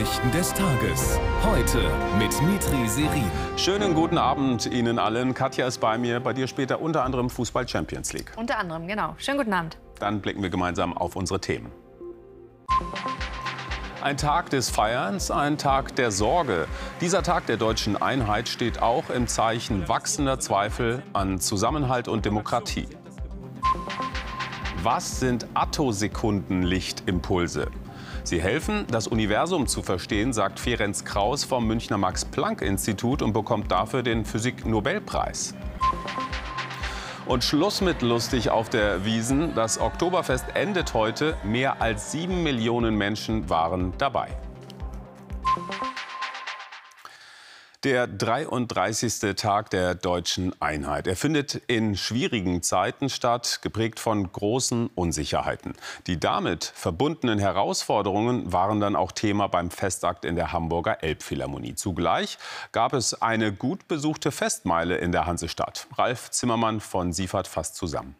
Nachrichten des Tages. Heute mit Mitri Serin. Schönen guten Abend Ihnen allen. Katja ist bei mir. Bei dir später unter anderem Fußball Champions League. Unter anderem, genau. Schönen guten Abend. Dann blicken wir gemeinsam auf unsere Themen. Ein Tag des Feierns, ein Tag der Sorge. Dieser Tag der deutschen Einheit steht auch im Zeichen wachsender Zweifel an Zusammenhalt und Demokratie. Was sind Attosekundenlichtimpulse? Sie helfen, das Universum zu verstehen, sagt Ferenc Kraus vom Münchner Max-Planck-Institut und bekommt dafür den Physik-Nobelpreis. Und Schluss mit lustig auf der Wiesen. Das Oktoberfest endet heute. Mehr als sieben Millionen Menschen waren dabei. Der 33. Tag der deutschen Einheit. Er findet in schwierigen Zeiten statt, geprägt von großen Unsicherheiten. Die damit verbundenen Herausforderungen waren dann auch Thema beim Festakt in der Hamburger Elbphilharmonie. Zugleich gab es eine gut besuchte Festmeile in der Hansestadt. Ralf Zimmermann von Siefert fasst zusammen.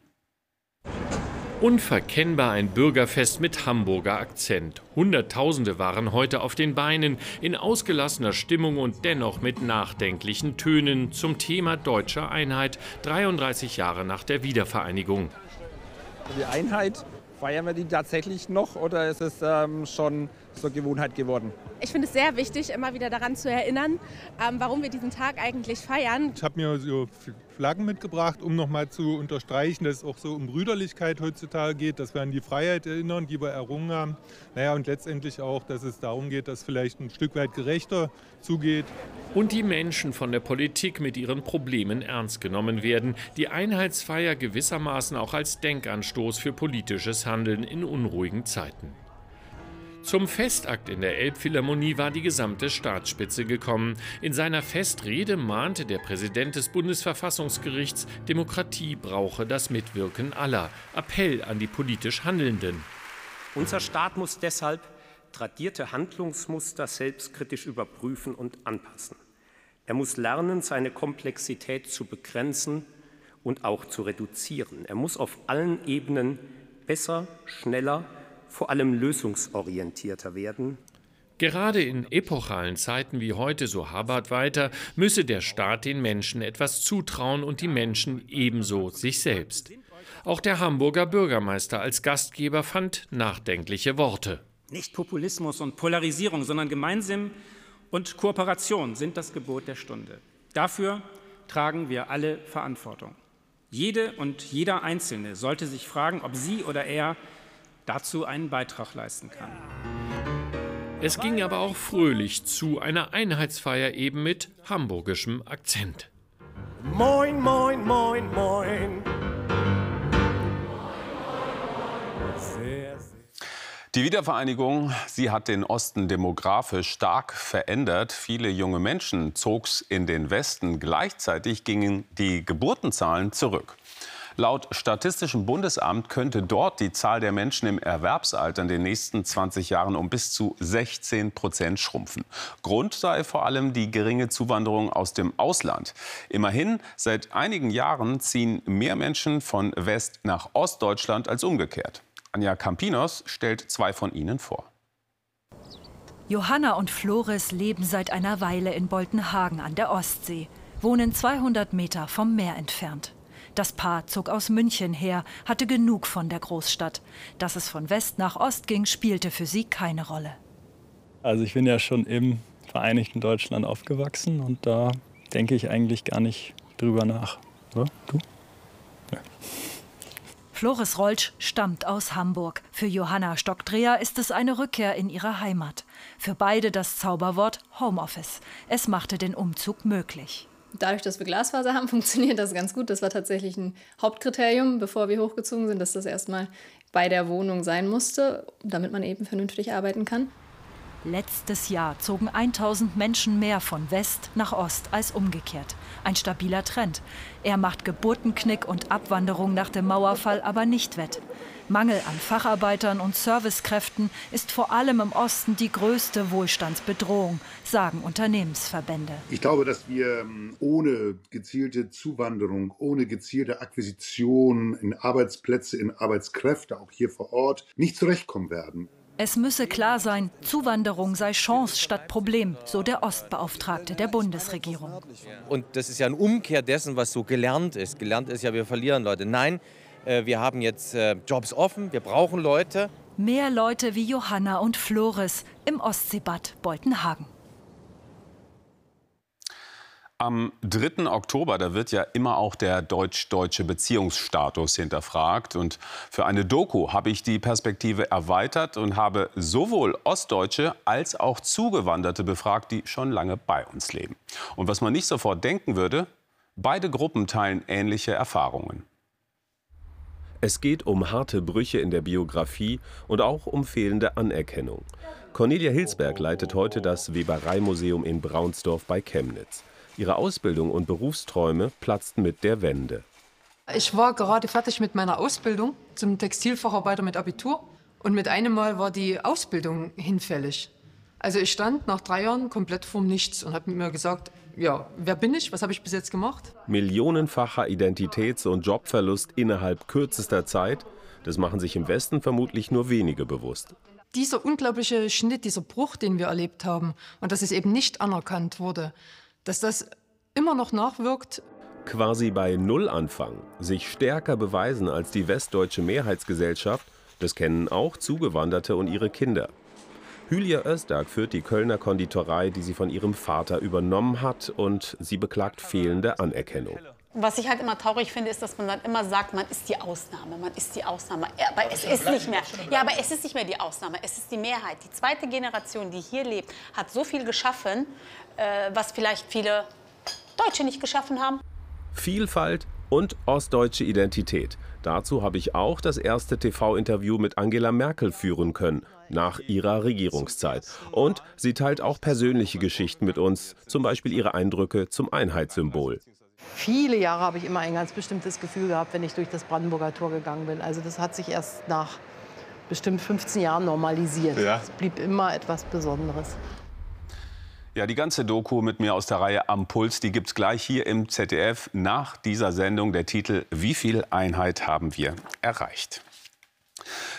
Unverkennbar ein Bürgerfest mit Hamburger Akzent. Hunderttausende waren heute auf den Beinen, in ausgelassener Stimmung und dennoch mit nachdenklichen Tönen zum Thema deutscher Einheit, 33 Jahre nach der Wiedervereinigung. Die Einheit, feiern wir die tatsächlich noch oder ist es ähm, schon zur Gewohnheit geworden? Ich finde es sehr wichtig, immer wieder daran zu erinnern, ähm, warum wir diesen Tag eigentlich feiern. Ich habe mir so Flaggen mitgebracht, um nochmal zu unterstreichen, dass es auch so um Brüderlichkeit heutzutage geht, dass wir an die Freiheit erinnern, die wir errungen haben. Naja, und letztendlich auch, dass es darum geht, dass vielleicht ein Stück weit gerechter zugeht. Und die Menschen von der Politik mit ihren Problemen ernst genommen werden. Die Einheitsfeier gewissermaßen auch als Denkanstoß für politisches Handeln in unruhigen Zeiten. Zum Festakt in der Elbphilharmonie war die gesamte Staatsspitze gekommen. In seiner Festrede mahnte der Präsident des Bundesverfassungsgerichts, Demokratie brauche das Mitwirken aller. Appell an die politisch Handelnden. Unser Staat muss deshalb tradierte Handlungsmuster selbstkritisch überprüfen und anpassen. Er muss lernen, seine Komplexität zu begrenzen und auch zu reduzieren. Er muss auf allen Ebenen besser, schneller, vor allem lösungsorientierter werden. Gerade in epochalen Zeiten wie heute, so Habert weiter, müsse der Staat den Menschen etwas zutrauen und die Menschen ebenso sich selbst. Auch der Hamburger Bürgermeister als Gastgeber fand nachdenkliche Worte. Nicht Populismus und Polarisierung, sondern Gemeinsinn und Kooperation sind das Gebot der Stunde. Dafür tragen wir alle Verantwortung. Jede und jeder Einzelne sollte sich fragen, ob sie oder er dazu einen Beitrag leisten kann. Es ging aber auch fröhlich zu, einer Einheitsfeier eben mit hamburgischem Akzent. Moin, moin, moin, moin. Die Wiedervereinigung, sie hat den Osten demografisch stark verändert. Viele junge Menschen zog's in den Westen. Gleichzeitig gingen die Geburtenzahlen zurück. Laut Statistischem Bundesamt könnte dort die Zahl der Menschen im Erwerbsalter in den nächsten 20 Jahren um bis zu 16 Prozent schrumpfen. Grund sei vor allem die geringe Zuwanderung aus dem Ausland. Immerhin, seit einigen Jahren ziehen mehr Menschen von West nach Ostdeutschland als umgekehrt. Anja Campinos stellt zwei von ihnen vor. Johanna und Flores leben seit einer Weile in Boltenhagen an der Ostsee, wohnen 200 Meter vom Meer entfernt. Das Paar zog aus München her, hatte genug von der Großstadt. Dass es von West nach Ost ging, spielte für sie keine Rolle. Also ich bin ja schon im Vereinigten Deutschland aufgewachsen und da denke ich eigentlich gar nicht drüber nach. Oder? Du? Ja. Flores Rolsch stammt aus Hamburg. Für Johanna Stockdreher ist es eine Rückkehr in ihre Heimat. Für beide das Zauberwort Homeoffice. Es machte den Umzug möglich. Dadurch, dass wir Glasfaser haben, funktioniert das ganz gut. Das war tatsächlich ein Hauptkriterium, bevor wir hochgezogen sind, dass das erstmal bei der Wohnung sein musste, damit man eben vernünftig arbeiten kann. Letztes Jahr zogen 1000 Menschen mehr von West nach Ost als umgekehrt. Ein stabiler Trend. Er macht Geburtenknick und Abwanderung nach dem Mauerfall aber nicht wett. Mangel an Facharbeitern und Servicekräften ist vor allem im Osten die größte Wohlstandsbedrohung, sagen Unternehmensverbände. Ich glaube, dass wir ähm, ohne gezielte Zuwanderung, ohne gezielte Akquisition in Arbeitsplätze, in Arbeitskräfte, auch hier vor Ort, nicht zurechtkommen werden. Es müsse klar sein, Zuwanderung sei Chance statt Problem, so der Ostbeauftragte der Bundesregierung. Und das ist ja eine Umkehr dessen, was so gelernt ist. Gelernt ist ja, wir verlieren Leute. Nein, äh, wir haben jetzt äh, Jobs offen, wir brauchen Leute. Mehr Leute wie Johanna und Flores im Ostseebad Beutenhagen. Am 3. Oktober, da wird ja immer auch der deutsch-deutsche Beziehungsstatus hinterfragt. Und für eine Doku habe ich die Perspektive erweitert und habe sowohl Ostdeutsche als auch Zugewanderte befragt, die schon lange bei uns leben. Und was man nicht sofort denken würde, beide Gruppen teilen ähnliche Erfahrungen. Es geht um harte Brüche in der Biografie und auch um fehlende Anerkennung. Cornelia Hilsberg leitet heute das Webereimuseum in Braunsdorf bei Chemnitz. Ihre Ausbildung und Berufsträume platzten mit der Wende. Ich war gerade fertig mit meiner Ausbildung zum Textilfacharbeiter mit Abitur und mit einem Mal war die Ausbildung hinfällig. Also ich stand nach drei Jahren komplett vorm Nichts und habe mir gesagt, ja, wer bin ich? Was habe ich bis jetzt gemacht? Millionenfacher Identitäts- und Jobverlust innerhalb kürzester Zeit, das machen sich im Westen vermutlich nur wenige bewusst. Dieser unglaubliche Schnitt, dieser Bruch, den wir erlebt haben und dass es eben nicht anerkannt wurde, dass das immer noch nachwirkt. Quasi bei Null anfangen, sich stärker beweisen als die westdeutsche Mehrheitsgesellschaft, das kennen auch Zugewanderte und ihre Kinder. Hülya Özdag führt die Kölner Konditorei, die sie von ihrem Vater übernommen hat und sie beklagt fehlende Anerkennung. Was ich halt immer traurig finde, ist, dass man dann immer sagt, man ist die Ausnahme, man ist die Ausnahme. Aber es ist nicht mehr. Ja, aber es ist nicht mehr die Ausnahme, es ist die Mehrheit. Die zweite Generation, die hier lebt, hat so viel geschaffen, äh, was vielleicht viele Deutsche nicht geschaffen haben. Vielfalt und ostdeutsche Identität. Dazu habe ich auch das erste TV-Interview mit Angela Merkel führen können, nach ihrer Regierungszeit. Und sie teilt auch persönliche Geschichten mit uns, zum Beispiel ihre Eindrücke zum Einheitssymbol. Viele Jahre habe ich immer ein ganz bestimmtes Gefühl gehabt, wenn ich durch das Brandenburger Tor gegangen bin. Also das hat sich erst nach bestimmt 15 Jahren normalisiert. Ja. Es blieb immer etwas Besonderes. Ja, die ganze Doku mit mir aus der Reihe Am Puls, die gibt's gleich hier im ZDF nach dieser Sendung. Der Titel Wie viel Einheit haben wir erreicht?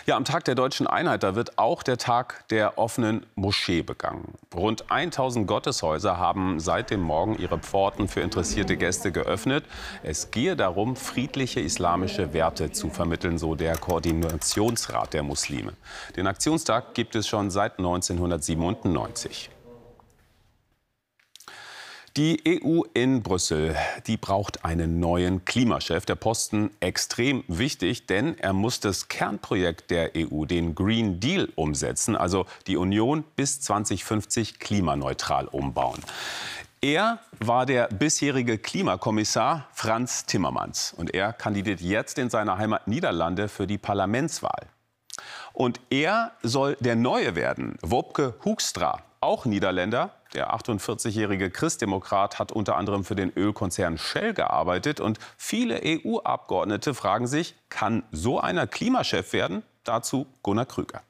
Ja, am Tag der deutschen Einheit, da wird auch der Tag der offenen Moschee begangen. Rund 1000 Gotteshäuser haben seit dem Morgen ihre Pforten für interessierte Gäste geöffnet. Es gehe darum, friedliche islamische Werte zu vermitteln, so der Koordinationsrat der Muslime. Den Aktionstag gibt es schon seit 1997. Die EU in Brüssel, die braucht einen neuen Klimachef. Der Posten extrem wichtig, denn er muss das Kernprojekt der EU, den Green Deal, umsetzen, also die Union bis 2050 klimaneutral umbauen. Er war der bisherige Klimakommissar Franz Timmermans und er kandidiert jetzt in seiner Heimat Niederlande für die Parlamentswahl. Und er soll der Neue werden, Wopke Hoekstra, auch Niederländer, der 48-jährige Christdemokrat hat unter anderem für den Ölkonzern Shell gearbeitet. Und viele EU-Abgeordnete fragen sich, kann so einer Klimachef werden? Dazu Gunnar Krüger.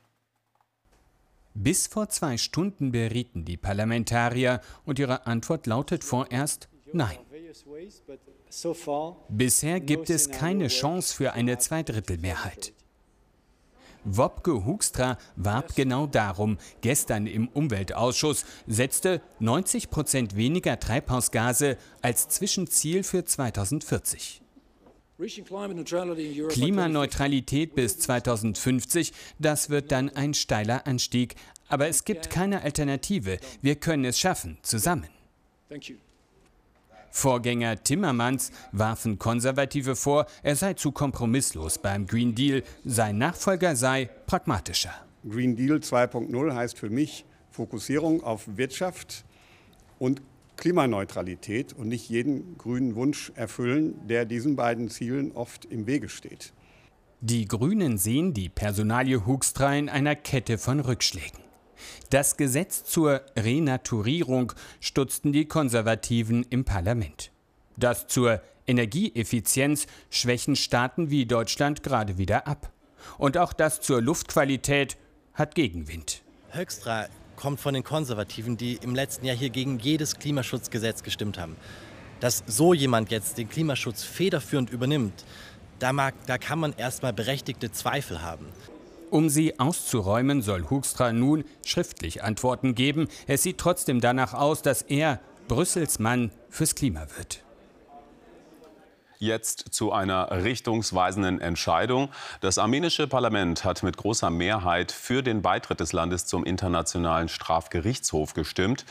Bis vor zwei Stunden berieten die Parlamentarier und ihre Antwort lautet vorerst Nein. Bisher gibt es keine Chance für eine Zweidrittelmehrheit. Wopke Hoekstra warb genau darum. Gestern im Umweltausschuss setzte 90 Prozent weniger Treibhausgase als Zwischenziel für 2040. Klimaneutralität bis 2050, das wird dann ein steiler Anstieg. Aber es gibt keine Alternative. Wir können es schaffen, zusammen. Vorgänger Timmermans warfen Konservative vor, er sei zu kompromisslos beim Green Deal, sein Nachfolger sei pragmatischer. Green Deal 2.0 heißt für mich Fokussierung auf Wirtschaft und Klimaneutralität und nicht jeden grünen Wunsch erfüllen, der diesen beiden Zielen oft im Wege steht. Die Grünen sehen die Personalie Hoekstra in einer Kette von Rückschlägen. Das Gesetz zur Renaturierung stutzten die Konservativen im Parlament. Das zur Energieeffizienz schwächen Staaten wie Deutschland gerade wieder ab. Und auch das zur Luftqualität hat Gegenwind. Höchstra kommt von den Konservativen, die im letzten Jahr hier gegen jedes Klimaschutzgesetz gestimmt haben. Dass so jemand jetzt den Klimaschutz federführend übernimmt, da, mag, da kann man erstmal berechtigte Zweifel haben. Um sie auszuräumen, soll Hoekstra nun schriftlich Antworten geben. Es sieht trotzdem danach aus, dass er Brüssels Mann fürs Klima wird. Jetzt zu einer richtungsweisenden Entscheidung. Das armenische Parlament hat mit großer Mehrheit für den Beitritt des Landes zum Internationalen Strafgerichtshof gestimmt.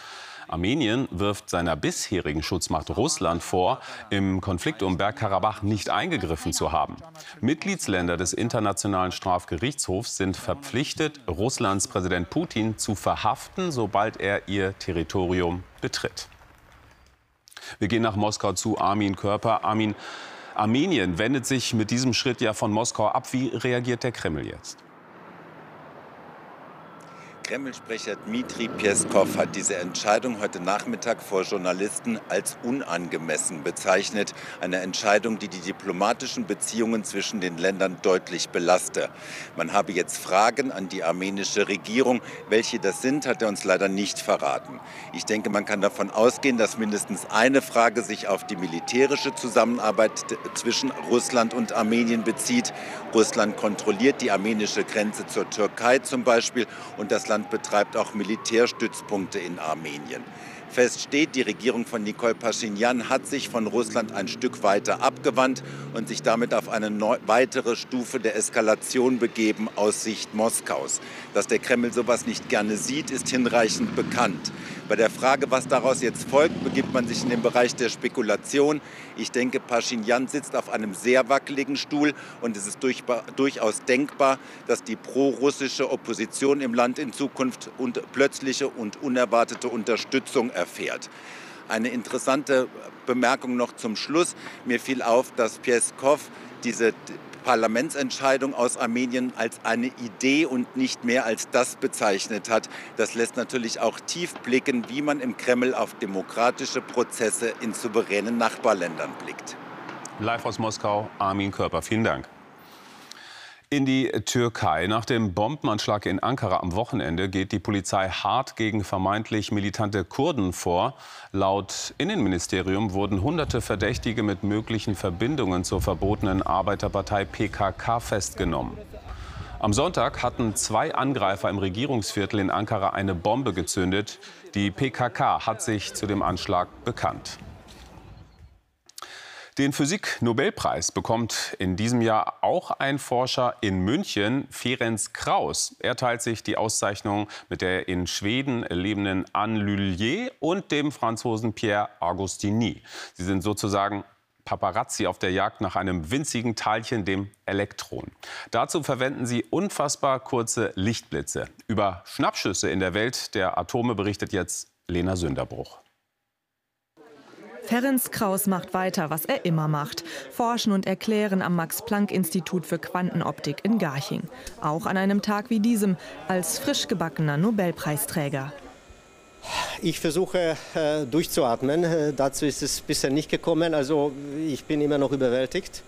Armenien wirft seiner bisherigen Schutzmacht Russland vor, im Konflikt um Bergkarabach nicht eingegriffen zu haben. Mitgliedsländer des Internationalen Strafgerichtshofs sind verpflichtet, Russlands Präsident Putin zu verhaften, sobald er ihr Territorium betritt. Wir gehen nach Moskau zu Armin Körper. Armin, Armenien wendet sich mit diesem Schritt ja von Moskau ab. Wie reagiert der Kreml jetzt? Kreml-Sprecher Dmitri Peskov hat diese Entscheidung heute Nachmittag vor Journalisten als unangemessen bezeichnet. Eine Entscheidung, die die diplomatischen Beziehungen zwischen den Ländern deutlich belaste. Man habe jetzt Fragen an die armenische Regierung. Welche das sind, hat er uns leider nicht verraten. Ich denke, man kann davon ausgehen, dass mindestens eine Frage sich auf die militärische Zusammenarbeit zwischen Russland und Armenien bezieht. Russland kontrolliert die armenische Grenze zur Türkei zum Beispiel und das Land Russland betreibt auch Militärstützpunkte in Armenien. Fest steht, die Regierung von Nikol Pashinyan hat sich von Russland ein Stück weiter abgewandt und sich damit auf eine weitere Stufe der Eskalation begeben aus Sicht Moskaus. Dass der Kreml sowas nicht gerne sieht, ist hinreichend bekannt. Bei der Frage, was daraus jetzt folgt, begibt man sich in den Bereich der Spekulation. Ich denke, Pashinyan sitzt auf einem sehr wackeligen Stuhl und es ist durchaus denkbar, dass die pro-russische Opposition im Land in Zukunft und plötzliche und unerwartete Unterstützung erfährt. Eine interessante Bemerkung noch zum Schluss. Mir fiel auf, dass Peskov diese Parlamentsentscheidung aus Armenien als eine Idee und nicht mehr als das bezeichnet hat. Das lässt natürlich auch tief blicken, wie man im Kreml auf demokratische Prozesse in souveränen Nachbarländern blickt. Live aus Moskau, Armin Körper. Vielen Dank in die Türkei. Nach dem Bombenanschlag in Ankara am Wochenende geht die Polizei hart gegen vermeintlich militante Kurden vor. Laut Innenministerium wurden hunderte Verdächtige mit möglichen Verbindungen zur verbotenen Arbeiterpartei PKK festgenommen. Am Sonntag hatten zwei Angreifer im Regierungsviertel in Ankara eine Bombe gezündet. Die PKK hat sich zu dem Anschlag bekannt. Den Physik-Nobelpreis bekommt in diesem Jahr auch ein Forscher in München, Ferenc Kraus. Er teilt sich die Auszeichnung mit der in Schweden lebenden Anne Lullier und dem Franzosen Pierre Agostini. Sie sind sozusagen Paparazzi auf der Jagd nach einem winzigen Teilchen, dem Elektron. Dazu verwenden sie unfassbar kurze Lichtblitze. Über Schnappschüsse in der Welt der Atome berichtet jetzt Lena Sünderbruch. Ferenc Kraus macht weiter, was er immer macht. Forschen und erklären am Max-Planck-Institut für Quantenoptik in Garching. Auch an einem Tag wie diesem als frisch gebackener Nobelpreisträger. Ich versuche äh, durchzuatmen. Äh, dazu ist es bisher nicht gekommen. Also ich bin immer noch überwältigt.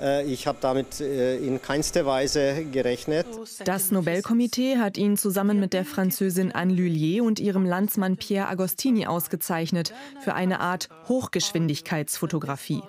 Äh, ich habe damit äh, in keinster Weise gerechnet. Das Nobelkomitee hat ihn zusammen mit der Französin Anne Lullier und ihrem Landsmann Pierre Agostini ausgezeichnet für eine Art Hochgeschwindigkeitsfotografie.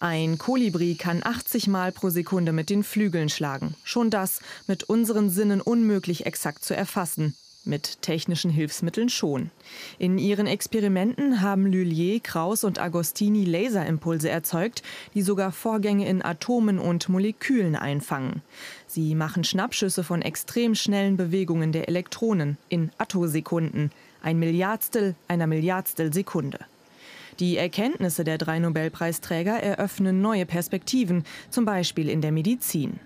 Ein Kolibri kann 80 Mal pro Sekunde mit den Flügeln schlagen. Schon das mit unseren Sinnen unmöglich exakt zu erfassen mit technischen Hilfsmitteln schon. In ihren Experimenten haben Lullier, Kraus und Agostini Laserimpulse erzeugt, die sogar Vorgänge in Atomen und Molekülen einfangen. Sie machen Schnappschüsse von extrem schnellen Bewegungen der Elektronen in Attosekunden, ein Milliardstel einer Milliardstel Sekunde. Die Erkenntnisse der drei Nobelpreisträger eröffnen neue Perspektiven, zum Beispiel in der Medizin.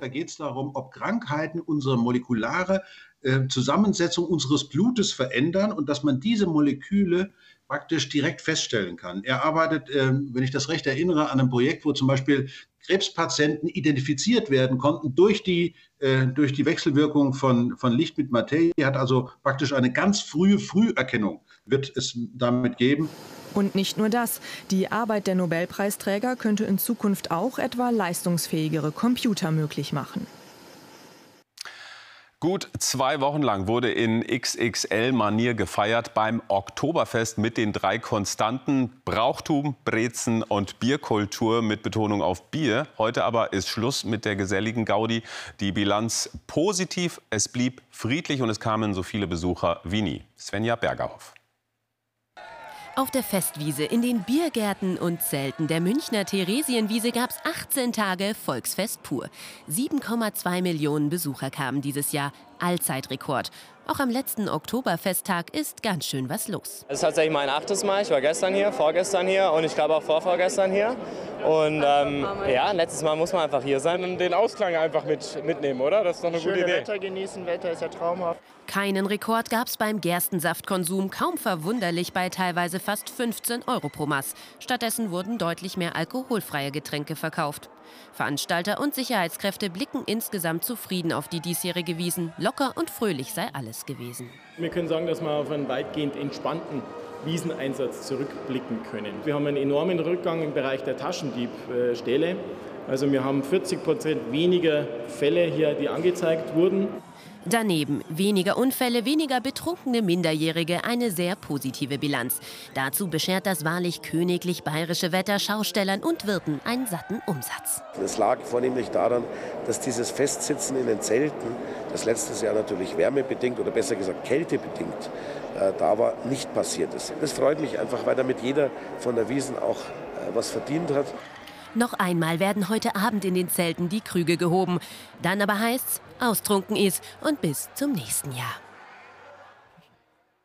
Da geht es darum, ob Krankheiten unsere molekulare äh, Zusammensetzung unseres Blutes verändern und dass man diese Moleküle praktisch direkt feststellen kann. Er arbeitet, äh, wenn ich das recht erinnere, an einem Projekt, wo zum Beispiel Krebspatienten identifiziert werden konnten durch die, äh, durch die Wechselwirkung von, von Licht mit Materie. Er hat also praktisch eine ganz frühe Früherkennung, wird es damit geben. Und nicht nur das. Die Arbeit der Nobelpreisträger könnte in Zukunft auch etwa leistungsfähigere Computer möglich machen. Gut zwei Wochen lang wurde in XXL-Manier gefeiert beim Oktoberfest mit den drei Konstanten Brauchtum, Brezen und Bierkultur mit Betonung auf Bier. Heute aber ist Schluss mit der geselligen Gaudi. Die Bilanz positiv, es blieb friedlich und es kamen so viele Besucher wie nie. Svenja Bergerhoff. Auf der Festwiese, in den Biergärten und Zelten der Münchner Theresienwiese gab es 18 Tage Volksfest pur. 7,2 Millionen Besucher kamen dieses Jahr. Allzeitrekord. Auch am letzten Oktoberfesttag ist ganz schön was los. Es ist tatsächlich mein achtes Mal. Ich war gestern hier, vorgestern hier und ich glaube auch vorvorgestern hier. Und ähm, ja, letztes Mal muss man einfach hier sein. Und den Ausklang einfach mit, mitnehmen, oder? Das ist doch eine Schöne gute Idee. Wetter genießen, Wetter ist ja traumhaft. Keinen Rekord gab es beim Gerstensaftkonsum, kaum verwunderlich bei teilweise fast 15 Euro pro Maß. Stattdessen wurden deutlich mehr alkoholfreie Getränke verkauft. Veranstalter und Sicherheitskräfte blicken insgesamt zufrieden auf die diesjährige Wiesen. Locker und fröhlich sei alles gewesen. Wir können sagen, dass wir auf einen weitgehend entspannten Wieseneinsatz zurückblicken können. Wir haben einen enormen Rückgang im Bereich der Taschendiebstähle. Also wir haben 40 Prozent weniger Fälle hier, die angezeigt wurden. Daneben weniger Unfälle, weniger betrunkene Minderjährige, eine sehr positive Bilanz. Dazu beschert das wahrlich königlich bayerische Wetter Schaustellern und Wirten einen satten Umsatz. Es lag vornehmlich daran, dass dieses Festsitzen in den Zelten, das letztes Jahr natürlich wärmebedingt oder besser gesagt kältebedingt äh, da war, nicht passiert ist. Das freut mich einfach, weil damit jeder von der Wiesen auch äh, was verdient hat. Noch einmal werden heute Abend in den Zelten die Krüge gehoben. Dann aber heißt's, austrunken ist und bis zum nächsten Jahr.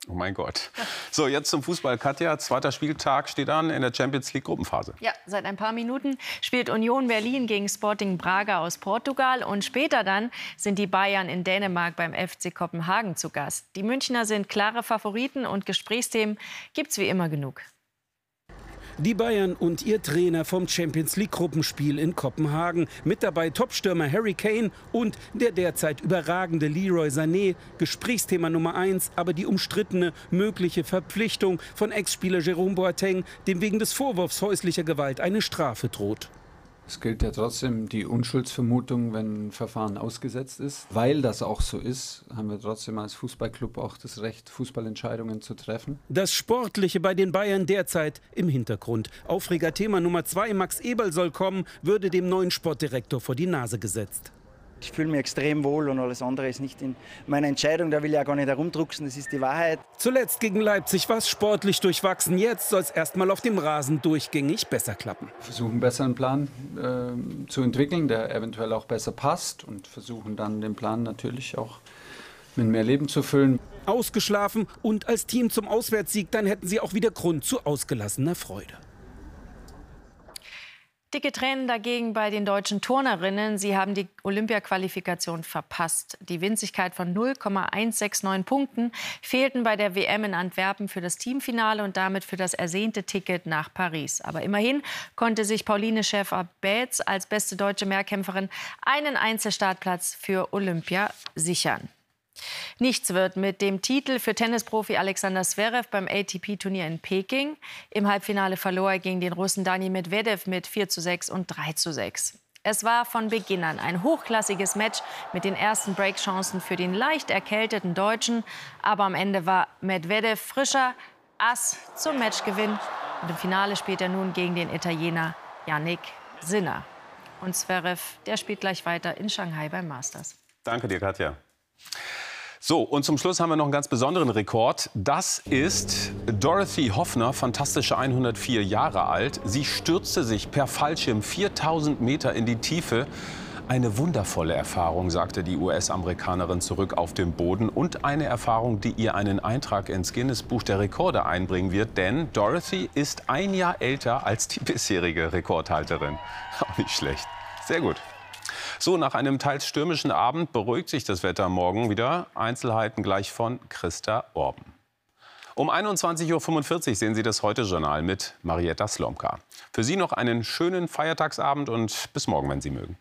Oh mein Gott. So, jetzt zum Fußball. Katja, zweiter Spieltag steht an in der Champions League Gruppenphase. Ja, seit ein paar Minuten spielt Union Berlin gegen Sporting Braga aus Portugal. Und später dann sind die Bayern in Dänemark beim FC Kopenhagen zu Gast. Die Münchner sind klare Favoriten und Gesprächsthemen gibt's wie immer genug. Die Bayern und ihr Trainer vom Champions League Gruppenspiel in Kopenhagen. Mit dabei Topstürmer Harry Kane und der derzeit überragende Leroy Sané. Gesprächsthema Nummer eins, aber die umstrittene mögliche Verpflichtung von Ex-Spieler Jerome Boateng, dem wegen des Vorwurfs häuslicher Gewalt eine Strafe droht. Es gilt ja trotzdem die Unschuldsvermutung, wenn ein Verfahren ausgesetzt ist. Weil das auch so ist, haben wir trotzdem als Fußballclub auch das Recht, Fußballentscheidungen zu treffen. Das Sportliche bei den Bayern derzeit im Hintergrund. Aufregerthema Nummer zwei, Max Eberl soll kommen, würde dem neuen Sportdirektor vor die Nase gesetzt. Ich fühle mich extrem wohl und alles andere ist nicht in meiner Entscheidung. Da will ich ja gar nicht herumdrucksen, das ist die Wahrheit. Zuletzt gegen Leipzig war es sportlich durchwachsen. Jetzt soll es erstmal auf dem Rasen durchgängig besser klappen. Versuchen, einen besseren Plan äh, zu entwickeln, der eventuell auch besser passt und versuchen dann den Plan natürlich auch mit mehr Leben zu füllen. Ausgeschlafen und als Team zum Auswärtssieg, dann hätten sie auch wieder Grund zu ausgelassener Freude. Dicke Tränen dagegen bei den deutschen Turnerinnen. Sie haben die Olympiaqualifikation verpasst. Die Winzigkeit von 0,169 Punkten fehlten bei der WM in Antwerpen für das Teamfinale und damit für das ersehnte Ticket nach Paris. Aber immerhin konnte sich Pauline Schäfer-Betz als beste deutsche Mehrkämpferin einen Einzelstartplatz für Olympia sichern. Nichts wird mit dem Titel für Tennisprofi Alexander Zverev beim ATP-Turnier in Peking. Im Halbfinale verlor er gegen den Russen Dani Medvedev mit 4 zu 6 und 3 zu 6. Es war von Beginn an ein hochklassiges Match mit den ersten Breakchancen für den leicht erkälteten Deutschen. Aber am Ende war Medvedev frischer Ass zum Matchgewinn. Und im Finale spielt er nun gegen den Italiener Yannick Sinner. Und Zverev, der spielt gleich weiter in Shanghai beim Masters. Danke dir, Katja. So, und zum Schluss haben wir noch einen ganz besonderen Rekord. Das ist Dorothy Hoffner, fantastische 104 Jahre alt. Sie stürzte sich per Fallschirm 4000 Meter in die Tiefe. Eine wundervolle Erfahrung, sagte die US-Amerikanerin zurück auf dem Boden. Und eine Erfahrung, die ihr einen Eintrag ins Guinness-Buch der Rekorde einbringen wird. Denn Dorothy ist ein Jahr älter als die bisherige Rekordhalterin. Auch nicht schlecht. Sehr gut. So, nach einem teils stürmischen Abend beruhigt sich das Wetter morgen wieder. Einzelheiten gleich von Christa Orben. Um 21.45 Uhr sehen Sie das Heute-Journal mit Marietta Slomka. Für Sie noch einen schönen Feiertagsabend und bis morgen, wenn Sie mögen.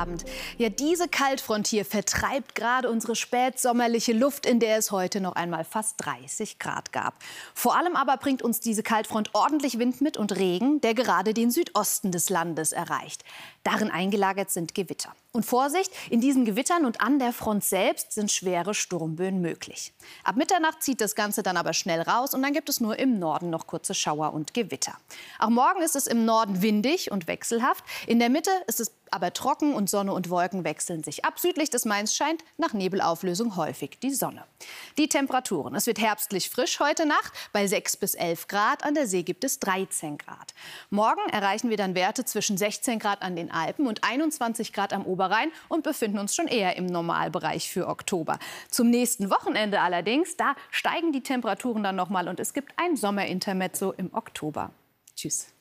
Abend. Ja, diese Kaltfront hier vertreibt gerade unsere spätsommerliche Luft, in der es heute noch einmal fast 30 Grad gab. Vor allem aber bringt uns diese Kaltfront ordentlich Wind mit und Regen, der gerade den Südosten des Landes erreicht. Darin eingelagert sind Gewitter. Und Vorsicht, in diesen Gewittern und an der Front selbst sind schwere Sturmböen möglich. Ab Mitternacht zieht das Ganze dann aber schnell raus und dann gibt es nur im Norden noch kurze Schauer und Gewitter. Auch morgen ist es im Norden windig und wechselhaft. In der Mitte ist es aber trocken und Sonne und Wolken wechseln sich ab. Südlich des Mains scheint nach Nebelauflösung häufig die Sonne. Die Temperaturen. Es wird herbstlich frisch heute Nacht bei 6 bis 11 Grad. An der See gibt es 13 Grad. Morgen erreichen wir dann Werte zwischen 16 Grad an den Alpen und 21 Grad am Oberrhein und befinden uns schon eher im Normalbereich für Oktober. Zum nächsten Wochenende allerdings, da steigen die Temperaturen dann noch mal und es gibt ein Sommerintermezzo im Oktober. Tschüss.